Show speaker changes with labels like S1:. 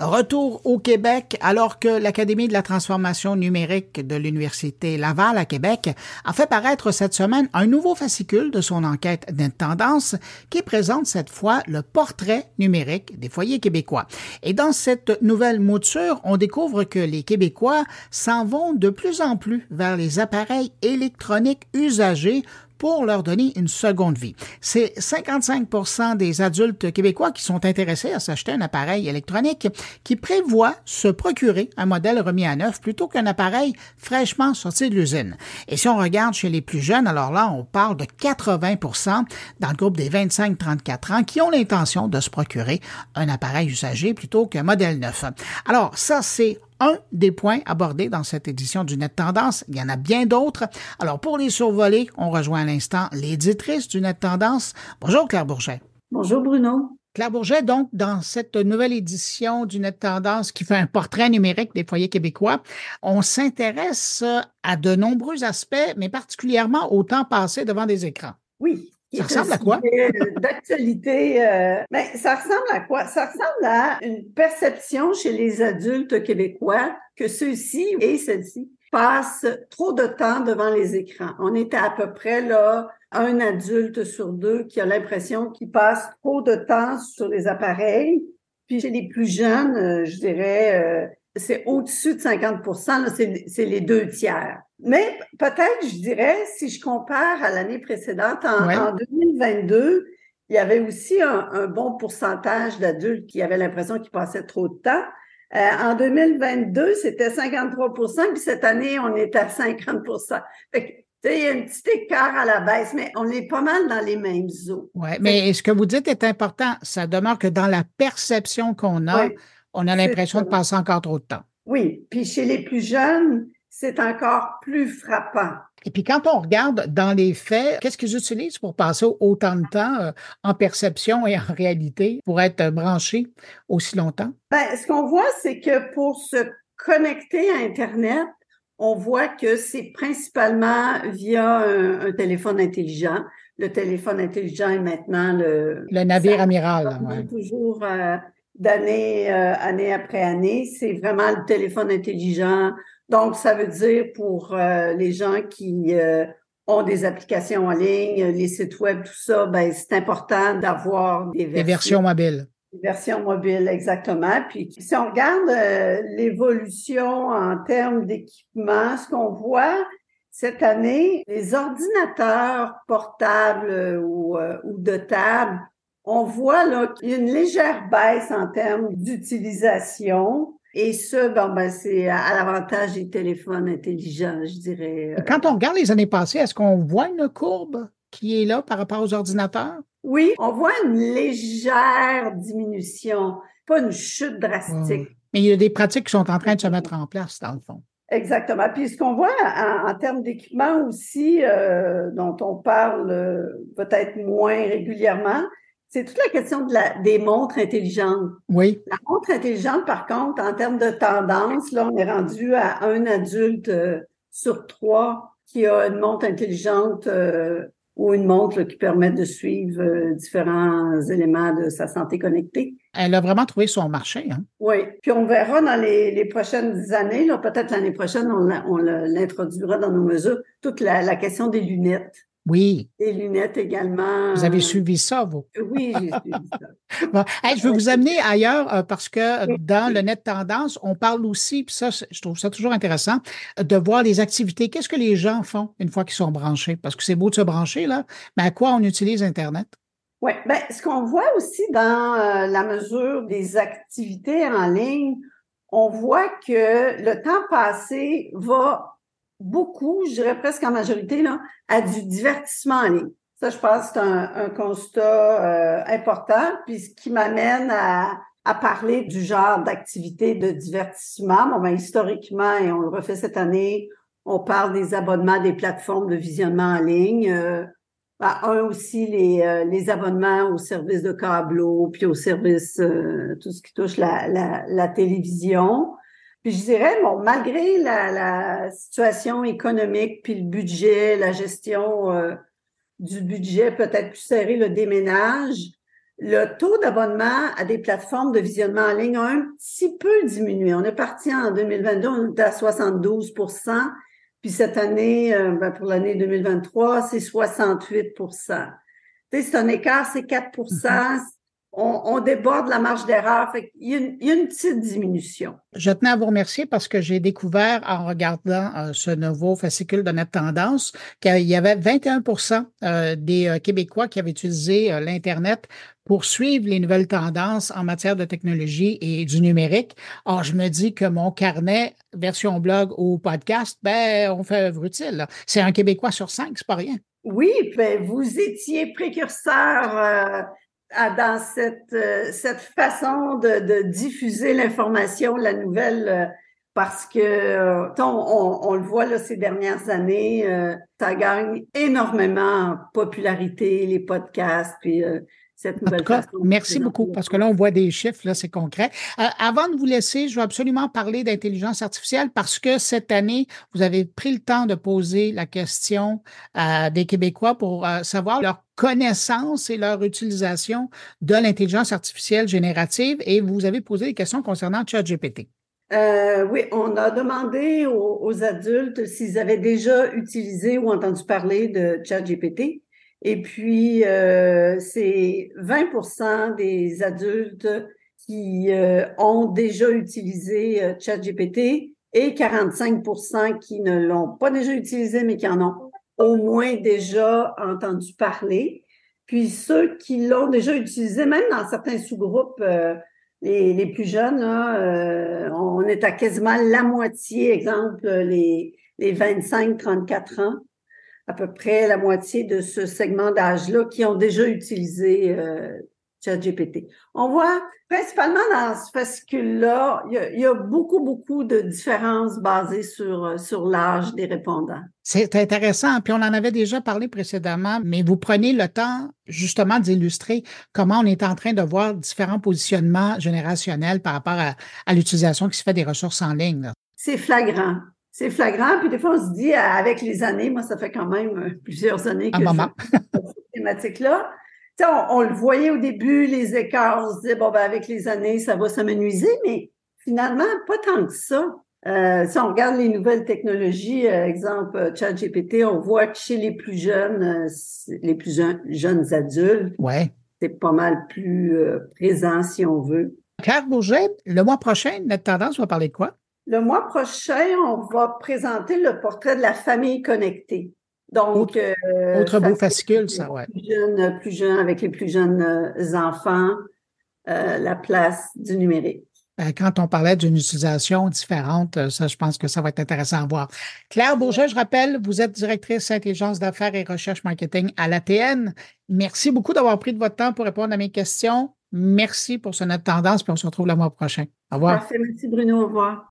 S1: Retour au Québec, alors que l'Académie de la transformation numérique de l'Université Laval à Québec a fait paraître cette semaine un nouveau fascicule de son enquête d'intendance qui présente cette fois le portrait numérique des foyers québécois. Et dans cette nouvelle mouture, on découvre que les Québécois s'en vont de plus en plus vers les appareils électroniques usagés pour leur donner une seconde vie. C'est 55% des adultes québécois qui sont intéressés à s'acheter un appareil électronique qui prévoit se procurer un modèle remis à neuf plutôt qu'un appareil fraîchement sorti de l'usine. Et si on regarde chez les plus jeunes, alors là, on parle de 80% dans le groupe des 25-34 ans qui ont l'intention de se procurer un appareil usagé plutôt qu'un modèle neuf. Alors, ça, c'est un des points abordés dans cette édition du Net Tendance. Il y en a bien d'autres. Alors, pour les survoler, on rejoint à l'instant l'éditrice du Net Tendance. Bonjour, Claire Bourget.
S2: Bonjour, Bruno.
S1: Claire Bourget, donc, dans cette nouvelle édition du Net Tendance qui fait un portrait numérique des foyers québécois, on s'intéresse à de nombreux aspects, mais particulièrement au temps passé devant des écrans.
S2: Oui.
S1: Ça ressemble à quoi?
S2: D'actualité. Euh, ben, ça ressemble à quoi? Ça ressemble à une perception chez les adultes québécois que ceux-ci et celles-ci passent trop de temps devant les écrans. On est à, peu près là un adulte sur deux qui a l'impression qu'il passe trop de temps sur les appareils. Puis chez les plus jeunes, euh, je dirais, euh, c'est au-dessus de 50% c'est les deux tiers. Mais peut-être, je dirais, si je compare à l'année précédente, en, 2022, il y avait aussi un, bon pourcentage d'adultes qui avaient l'impression qu'ils passaient trop de temps. Euh, en 2022, c'était 53% puis cette année, on est à 50% fait il y a un petit écart à la baisse, mais on est pas mal dans les mêmes eaux.
S1: Oui, mais ce que vous dites est important. Ça demeure que dans la perception qu'on a, on a l'impression de passer encore trop de temps.
S2: Oui, puis chez les plus jeunes, c'est encore plus frappant.
S1: Et puis quand on regarde dans les faits, qu'est-ce qu'ils utilisent pour passer autant de temps euh, en perception et en réalité pour être branchés aussi longtemps?
S2: Ben, ce qu'on voit, c'est que pour se connecter à Internet, on voit que c'est principalement via un, téléphone intelligent. Le téléphone intelligent est maintenant le...
S1: Le navire amiral.
S2: Toujours euh, d'année euh, année après année. C'est vraiment le téléphone intelligent donc, ça veut dire pour euh, les gens qui euh, ont des applications en ligne, les sites web, tout ça, ben, c'est important d'avoir des versions,
S1: des versions mobiles.
S2: Des versions mobiles, exactement. Puis, si on regarde euh, l'évolution en termes d'équipement, ce qu'on voit cette année, les ordinateurs portables ou, ou de table, on voit là qu'il y a une légère baisse en termes d'utilisation. Et ça, ben, c'est à l'avantage des téléphones intelligents, je dirais.
S1: Euh. Quand on regarde les années passées, est-ce qu'on voit une courbe qui est là par rapport aux ordinateurs?
S2: Oui, on voit une légère diminution, pas une chute drastique.
S1: Mais il y a des pratiques qui sont en train de se mettre en place, dans le fond.
S2: Exactement. Puis ce qu'on voit en, termes d'équipement aussi, euh, dont on parle euh, peut-être moins régulièrement, c'est toute la question de la, des montres intelligentes.
S1: Oui.
S2: La montre intelligente, par contre, en termes de tendance, là, on est rendu à un adulte euh, sur trois qui a une montre intelligente euh, ou une montre qui permet de suivre euh, différents éléments de sa santé connectée.
S1: Elle a vraiment trouvé son marché. Hein?
S2: Oui. Puis on verra dans les, les prochaines années, là, peut-être l'année prochaine, on l'introduira dans nos mesures, toute la, la question des lunettes.
S1: Oui.
S2: Des lunettes également.
S1: Vous avez suivi ça, vous?
S2: Oui, j'ai suivi ça.
S1: bon. je veux vous amener ailleurs euh, parce que dans le net tendance, on parle aussi, puis ça, je trouve ça toujours intéressant, de voir les activités. Qu'est-ce que les gens font une fois qu'ils sont branchés? Parce que c'est beau de se brancher, là, mais à quoi on utilise Internet?
S2: Oui, bien, ce qu'on voit aussi dans euh, la mesure des activités en ligne, on voit que le temps passé va beaucoup, je dirais presque en majorité, là, à du divertissement en ligne. Ça, je pense c'est un, constat euh, important, puis ce qui m'amène à, à parler du genre d'activité de divertissement. Bon, ben, historiquement, et on le refait cette année, on parle des abonnements des plateformes de visionnement en ligne. Euh, ben, un aussi, les, euh, les abonnements aux services de câbleau, puis aux services, tout ce qui touche la, la, la télévision. Puis je dirais, bon, malgré la, la situation économique, puis le budget, la gestion euh, du budget peut-être plus serré, le déménage, le taux d'abonnement à des plateformes de visionnement en ligne a un petit peu diminué. On est parti en 2022, on était à 72% puis cette année, euh, ben, pour l'année 2023, c'est 68% C'est un écart, c'est 4 on, déborde la marge d'erreur. Il, il, y a une petite diminution.
S1: Je tenais à vous remercier parce que j'ai découvert en regardant euh, ce nouveau fascicule de notre tendance qu'il y avait 21% euh, des euh, Québécois qui avaient utilisé l'Internet pour suivre les nouvelles tendances en matière de technologie et du numérique. Or, je me dis que mon carnet, version blog ou podcast, ben, on fait œuvre utile. C'est un Québécois sur cinq, c'est pas rien.
S2: Oui, ben, vous étiez précurseur dans cette, euh, cette façon de, de diffuser l'information, la nouvelle, euh, parce que euh, on, on, le voit là, ces dernières années, ça gagne énormément en popularité, les podcasts, puis cette nouvelle
S1: cas, Merci beaucoup, parce que là, on voit des chiffres, là, c'est concret. avant de vous laisser, je veux absolument parler d'intelligence artificielle parce que cette année, vous avez pris le temps de poser la question des Québécois pour savoir leur connaissance et leur utilisation de l'intelligence artificielle générative et vous avez posé des questions concernant ChatGPT.
S2: Euh, oui, on a demandé aux, adultes s'ils avaient déjà utilisé ou entendu parler de ChatGPT. Et puis, euh, c'est 20% des adultes qui euh, ont déjà utilisé euh, ChatGPT et 45% qui ne l'ont pas déjà utilisé, mais qui en ont au moins déjà entendu parler. Puis ceux qui l'ont déjà utilisé, même dans certains sous-groupes, euh, les, les, plus jeunes, euh, on est à quasiment la moitié, exemple, les, les 25-34 ans, à peu près la moitié de ce segment d'âge-là qui ont déjà utilisé euh, ChatGPT. On voit principalement dans ce fascicule-là, il, y a beaucoup, beaucoup de différences basées sur, euh, sur l'âge des répondants.
S1: C'est intéressant, puis on en avait déjà parlé précédemment, mais vous prenez le temps justement d'illustrer comment on est en train de voir différents positionnements générationnels par rapport à, l'utilisation qui se fait des ressources en ligne.
S2: C'est flagrant. C'est flagrant, puis des fois on se dit avec les années, moi ça fait quand même euh, plusieurs années que je fais cette thématique-là, on, le voyait au début, les écarts, on se disait, bon, ben, avec les années, ça va s'amenuiser, mais finalement, pas tant que ça. Euh, si on regarde les nouvelles technologies, euh, exemple euh, ChatGPT, on voit que chez les plus jeunes, les plus jeunes, adultes,
S1: ouais.
S2: c'est pas mal plus présent si on veut.
S1: Claire Bourget, le mois prochain, notre tendance va parler de quoi?
S2: Le mois prochain, on va présenter le portrait de la famille connectée. Donc,
S1: autre, euh, beau fascicule, ça, ouais.
S2: Plus jeune, plus jeune, avec les plus jeunes euh, enfants, euh, la place du numérique.
S1: Quand on parlait d'une utilisation différente, ça, je pense que ça va être intéressant à voir. Claire Bourget, je rappelle, vous êtes directrice intelligence d'affaires et recherche marketing à l'ATN. Merci beaucoup d'avoir pris de votre temps pour répondre à mes questions. Merci pour ce note tendance, puis on se retrouve le mois prochain. Au revoir.
S2: Parfait, merci Bruno, au revoir.